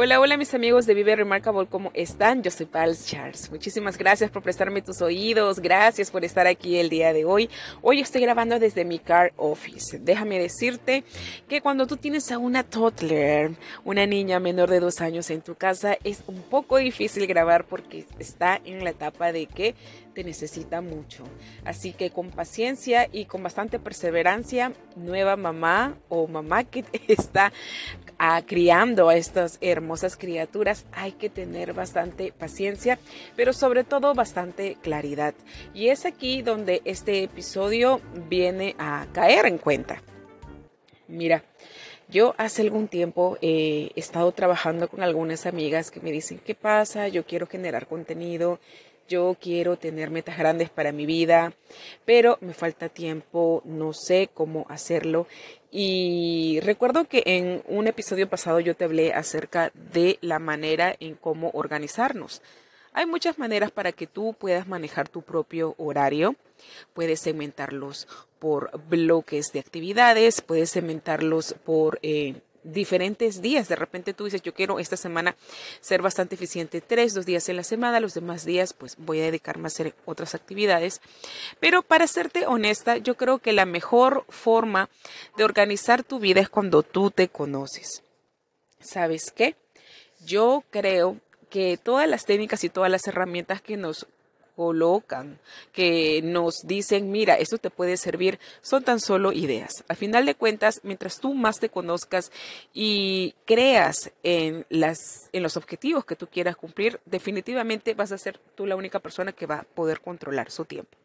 Hola, hola mis amigos de Vive Remarkable, ¿cómo están? Yo soy Pals Charles. Muchísimas gracias por prestarme tus oídos, gracias por estar aquí el día de hoy. Hoy estoy grabando desde mi car office. Déjame decirte que cuando tú tienes a una toddler, una niña menor de dos años en tu casa, es un poco difícil grabar porque está en la etapa de que te necesita mucho. Así que con paciencia y con bastante perseverancia, nueva mamá o mamá que está a, criando a estas hermosas criaturas, hay que tener bastante paciencia, pero sobre todo bastante claridad. Y es aquí donde este episodio viene a caer en cuenta. Mira, yo hace algún tiempo he estado trabajando con algunas amigas que me dicen, ¿qué pasa? Yo quiero generar contenido, yo quiero tener metas grandes para mi vida, pero me falta tiempo, no sé cómo hacerlo. Y recuerdo que en un episodio pasado yo te hablé acerca de la manera en cómo organizarnos. Hay muchas maneras para que tú puedas manejar tu propio horario. Puedes segmentarlos por bloques de actividades, puedes segmentarlos por eh, diferentes días. De repente tú dices, yo quiero esta semana ser bastante eficiente tres, dos días en la semana, los demás días pues voy a dedicarme a hacer otras actividades. Pero para serte honesta, yo creo que la mejor forma de organizar tu vida es cuando tú te conoces. ¿Sabes qué? Yo creo que todas las técnicas y todas las herramientas que nos colocan, que nos dicen, mira, esto te puede servir, son tan solo ideas. Al final de cuentas, mientras tú más te conozcas y creas en, las, en los objetivos que tú quieras cumplir, definitivamente vas a ser tú la única persona que va a poder controlar su tiempo.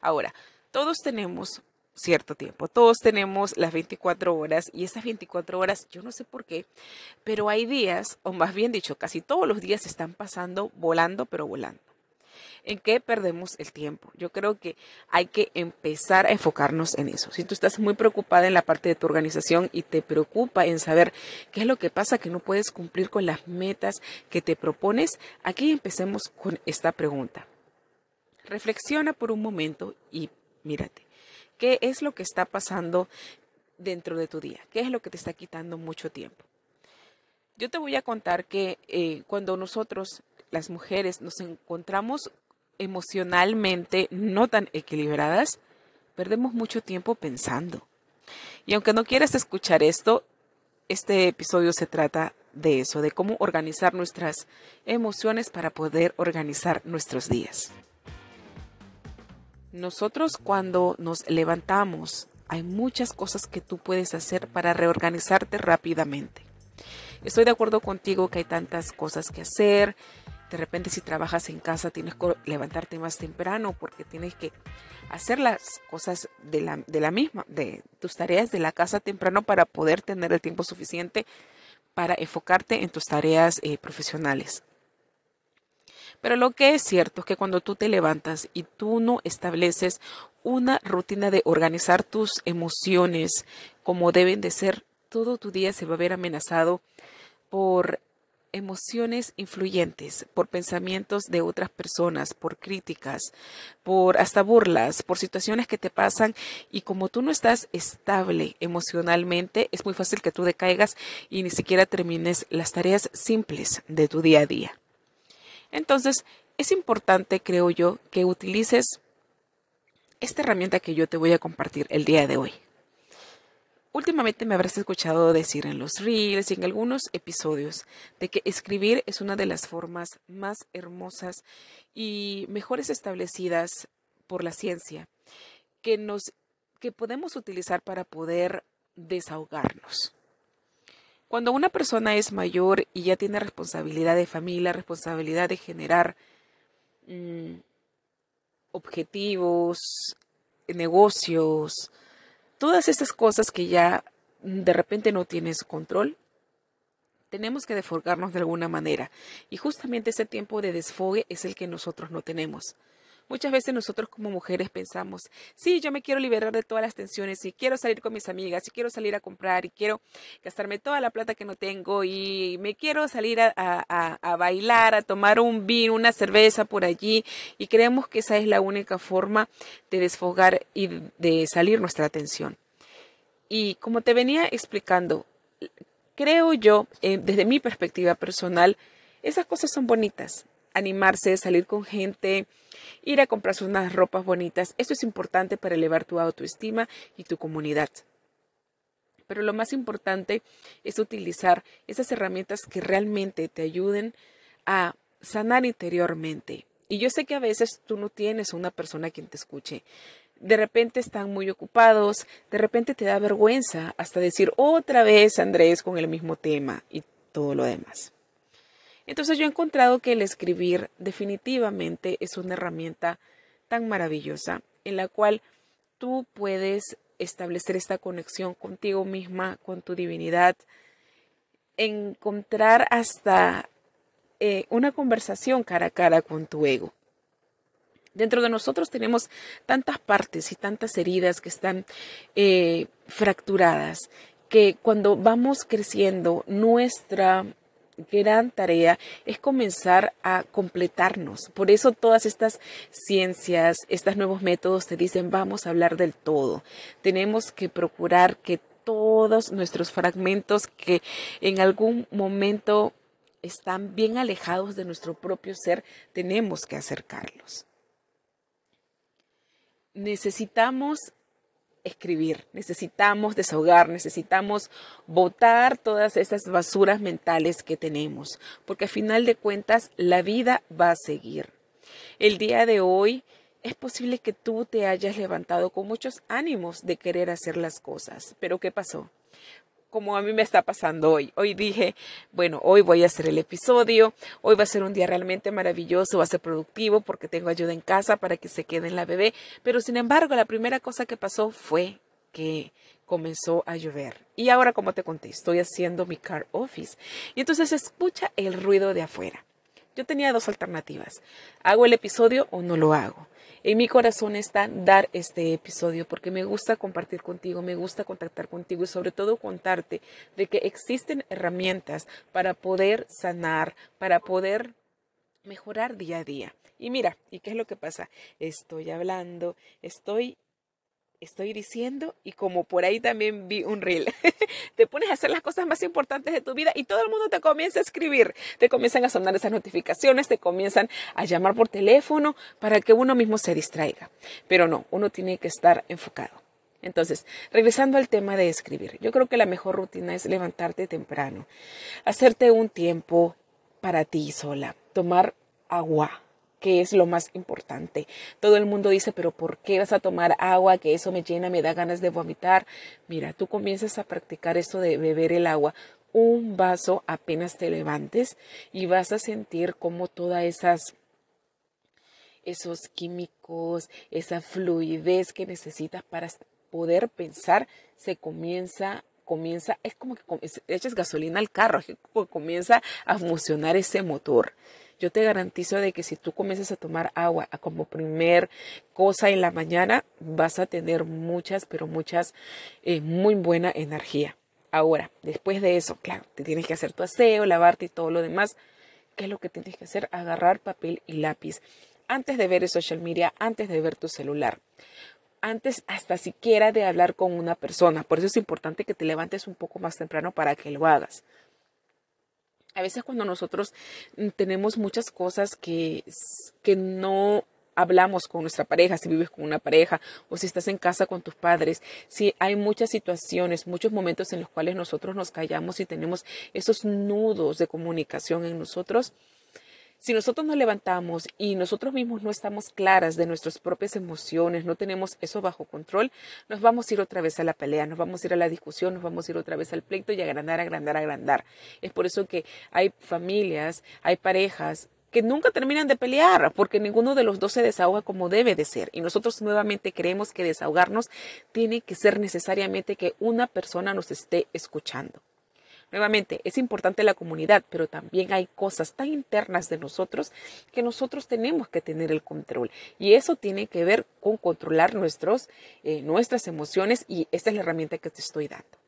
Ahora, todos tenemos cierto tiempo. Todos tenemos las 24 horas y esas 24 horas, yo no sé por qué, pero hay días, o más bien dicho, casi todos los días están pasando volando, pero volando en qué perdemos el tiempo. Yo creo que hay que empezar a enfocarnos en eso. Si tú estás muy preocupada en la parte de tu organización y te preocupa en saber qué es lo que pasa que no puedes cumplir con las metas que te propones, aquí empecemos con esta pregunta. Reflexiona por un momento y mírate. ¿Qué es lo que está pasando dentro de tu día? ¿Qué es lo que te está quitando mucho tiempo? Yo te voy a contar que eh, cuando nosotros, las mujeres, nos encontramos emocionalmente no tan equilibradas, perdemos mucho tiempo pensando. Y aunque no quieras escuchar esto, este episodio se trata de eso, de cómo organizar nuestras emociones para poder organizar nuestros días. Nosotros cuando nos levantamos, hay muchas cosas que tú puedes hacer para reorganizarte rápidamente. Estoy de acuerdo contigo que hay tantas cosas que hacer, de repente si trabajas en casa tienes que levantarte más temprano porque tienes que hacer las cosas de la, de la misma, de tus tareas de la casa temprano para poder tener el tiempo suficiente para enfocarte en tus tareas eh, profesionales. Pero lo que es cierto es que cuando tú te levantas y tú no estableces una rutina de organizar tus emociones como deben de ser, todo tu día se va a ver amenazado por emociones influyentes, por pensamientos de otras personas, por críticas, por hasta burlas, por situaciones que te pasan y como tú no estás estable emocionalmente, es muy fácil que tú decaigas y ni siquiera termines las tareas simples de tu día a día. Entonces, es importante, creo yo, que utilices esta herramienta que yo te voy a compartir el día de hoy. Últimamente me habrás escuchado decir en los reels y en algunos episodios de que escribir es una de las formas más hermosas y mejores establecidas por la ciencia que nos que podemos utilizar para poder desahogarnos. Cuando una persona es mayor y ya tiene responsabilidad de familia, responsabilidad de generar mm, objetivos, negocios, todas estas cosas que ya de repente no tienes control, tenemos que desfogarnos de alguna manera. Y justamente ese tiempo de desfogue es el que nosotros no tenemos. Muchas veces nosotros como mujeres pensamos, sí, yo me quiero liberar de todas las tensiones y quiero salir con mis amigas y quiero salir a comprar y quiero gastarme toda la plata que no tengo y me quiero salir a, bailar, a tomar un vino, una cerveza por allí y creemos que esa es la única forma de desfogar y de salir nuestra atención. Y como te venía explicando, creo yo, eh, desde mi perspectiva personal, esas cosas son bonitas. Animarse, salir con gente, ir a comprarse unas ropas bonitas. Esto es importante para elevar tu autoestima y tu comunidad. Pero lo más importante es utilizar esas herramientas que realmente te ayuden a sanar interiormente. Y yo sé que a veces tú no tienes una persona quien te escuche. De repente están muy ocupados, de repente te da vergüenza hasta decir otra vez Andrés con el mismo tema y todo lo demás. Entonces yo he encontrado que el escribir definitivamente es una herramienta tan maravillosa en la cual tú puedes establecer esta conexión contigo misma, con tu divinidad, encontrar hasta eh, una conversación cara a cara con tu ego. Dentro de nosotros tenemos tantas partes y tantas heridas que están eh, fracturadas que cuando vamos creciendo nuestra gran tarea es comenzar a completarnos. Por eso todas estas ciencias, estos nuevos métodos te dicen vamos a hablar del todo. Tenemos que procurar que todos nuestros fragmentos que en algún momento están bien alejados de nuestro propio ser, tenemos que acercarlos. Necesitamos escribir, necesitamos desahogar, necesitamos botar todas esas basuras mentales que tenemos, porque a final de cuentas la vida va a seguir. El día de hoy es posible que tú te hayas levantado con muchos ánimos de querer hacer las cosas, pero ¿qué pasó? Como a mí me está pasando hoy. Hoy dije, bueno, hoy voy a hacer el episodio, hoy va a ser un día realmente maravilloso, va a ser productivo porque tengo ayuda en casa para que se quede en la bebé, pero sin embargo la primera cosa que pasó fue que comenzó a llover. Y ahora, como te conté, estoy haciendo mi car office. Y entonces escucha el ruido de afuera. Yo tenía dos alternativas. ¿Hago el episodio o no lo hago? En mi corazón está dar este episodio porque me gusta compartir contigo, me gusta contactar contigo y sobre todo contarte de que existen herramientas para poder sanar, para poder mejorar día a día. Y mira, ¿y qué es lo que pasa? Estoy hablando, estoy estoy diciendo y como por ahí también vi un reel, te pones a hacer las cosas más importantes de tu vida y todo el mundo te comienza a escribir, te comienzan a sonar esas notificaciones, te comienzan a llamar por teléfono para que uno mismo se distraiga. Pero no, uno tiene que estar enfocado. Entonces, regresando al tema de escribir, yo creo que la mejor rutina es levantarte temprano, hacerte un tiempo para ti sola, tomar agua, que es lo más importante. Todo el mundo dice, pero ¿por qué vas a tomar agua? Que eso me llena, me da ganas de vomitar. Mira, tú comienzas a practicar esto de beber el agua un vaso apenas te levantes y vas a sentir como todas esas esos químicos, esa fluidez que necesitas para poder pensar, se comienza comienza, es como que echas gasolina al carro, comienza a funcionar ese motor yo te garantizo de que si tú comienzas a tomar agua como primer cosa en la mañana, vas a tener muchas, pero muchas, eh, muy buena energía. Ahora, después de eso, claro, te tienes que hacer tu aseo, lavarte y todo lo demás. ¿Qué es lo que tienes que hacer? Agarrar papel y lápiz. Antes de ver el social media, antes de ver tu celular antes hasta siquiera de hablar con una persona. Por eso es importante que te levantes un poco más temprano para que lo hagas. A veces cuando nosotros mm, tenemos muchas cosas que, que no hablamos con nuestra pareja, si vives con una pareja o si estás en casa con tus padres, si hay muchas situaciones, muchos momentos en los cuales nosotros nos callamos y tenemos esos nudos de comunicación en nosotros, si nosotros nos levantamos y nosotros mismos no estamos claras de nuestras propias emociones, no tenemos eso bajo control, nos vamos a ir otra vez a la pelea, nos vamos a ir a la discusión, nos vamos a ir otra vez al pleito y agrandar, agrandar, agrandar. Es por eso que hay familias, hay parejas que nunca terminan de pelear, porque ninguno de los dos se desahoga como debe de ser. Y nosotros nuevamente creemos que desahogarnos tiene que ser necesariamente que una persona nos esté escuchando. Nuevamente, es importante la comunidad, pero también hay cosas tan internas de nosotros que nosotros tenemos que tener el control. Y eso tiene que ver con controlar nuestros, eh, nuestras emociones y esta es la herramienta que te estoy dando.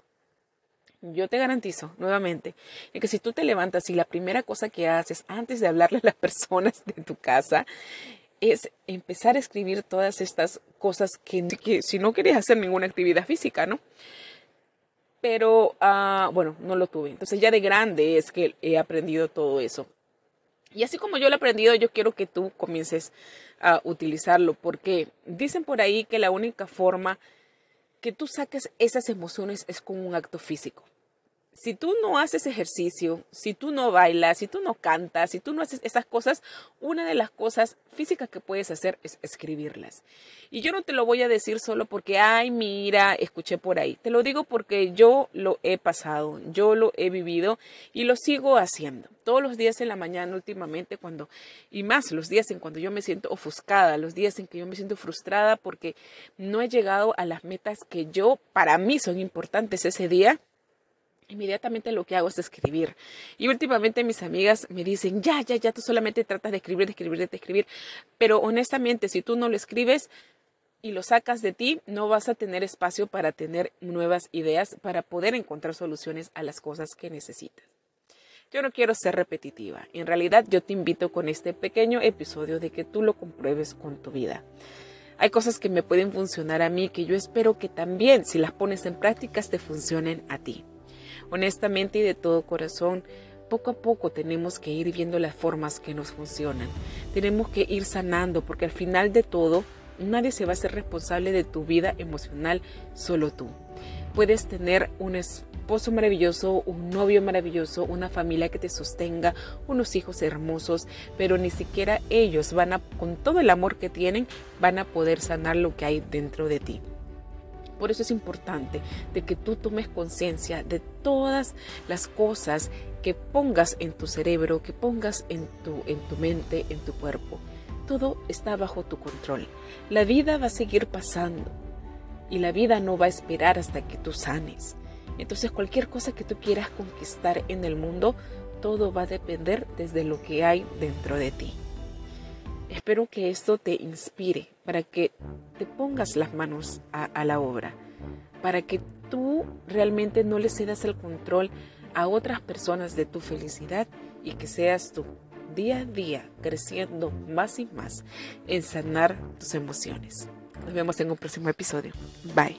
Yo te garantizo, nuevamente, que si tú te levantas y la primera cosa que haces antes de hablarle a las personas de tu casa es empezar a escribir todas estas cosas que, si no querías hacer ninguna actividad física, ¿no? Pero, ah, bueno, no lo tuve. Entonces ya de grande es que he aprendido todo eso. Y así como yo lo he aprendido, yo quiero que tú comiences a utilizarlo, porque dicen por ahí que la única forma que tú saques esas emociones es con un acto físico si tú no haces ejercicio, si tú no bailas, si tú no cantas, si tú no haces esas cosas, una de las cosas físicas que puedes hacer es escribirlas. Y yo no te lo voy a decir solo porque, ay, mira, escuché por ahí. Te lo digo porque yo lo he pasado, yo lo he vivido y lo sigo haciendo. Todos los días en la mañana últimamente cuando, y más los días en cuando yo me siento ofuscada, los días en que yo me siento frustrada porque no he llegado a las metas que yo, para mí son importantes ese día inmediatamente lo que hago es escribir. Y últimamente mis amigas me dicen, ya, ya, ya, tú solamente tratas de escribir, de escribir, de escribir. Pero honestamente, si tú no lo escribes y lo sacas de ti, no vas a tener espacio para tener nuevas ideas, para poder encontrar soluciones a las cosas que necesitas. Yo no quiero ser repetitiva. En realidad yo te invito con este pequeño episodio de que tú lo compruebes con tu vida. Hay cosas que me pueden funcionar a mí que yo espero que también, si las pones en prácticas, te funcionen a ti. Honestamente y de todo corazón, poco a poco tenemos que ir viendo las formas que nos funcionan. Tenemos que ir sanando porque al final de todo, nadie se va a ser responsable de tu vida emocional, solo tú. Puedes tener un esposo maravilloso, un novio maravilloso, una familia que te sostenga, unos hijos hermosos, pero ni siquiera ellos van a, con todo el amor que tienen, van a poder sanar lo que hay dentro de ti. Por eso es importante de que tú tomes conciencia de todas las cosas que pongas en tu cerebro, que pongas en tu, en tu mente, en tu cuerpo. Todo está bajo tu control. La vida va a seguir pasando y la vida no va a esperar hasta que tú sanes. Entonces cualquier cosa que tú quieras conquistar en el mundo, todo va a depender desde lo que hay dentro de ti. Espero que esto te inspire para que te pongas las manos a, la obra, para que tú realmente no le cedas el control a otras personas de tu felicidad y que seas tú día a día creciendo más y más en sanar tus emociones. Nos vemos en un próximo episodio. Bye.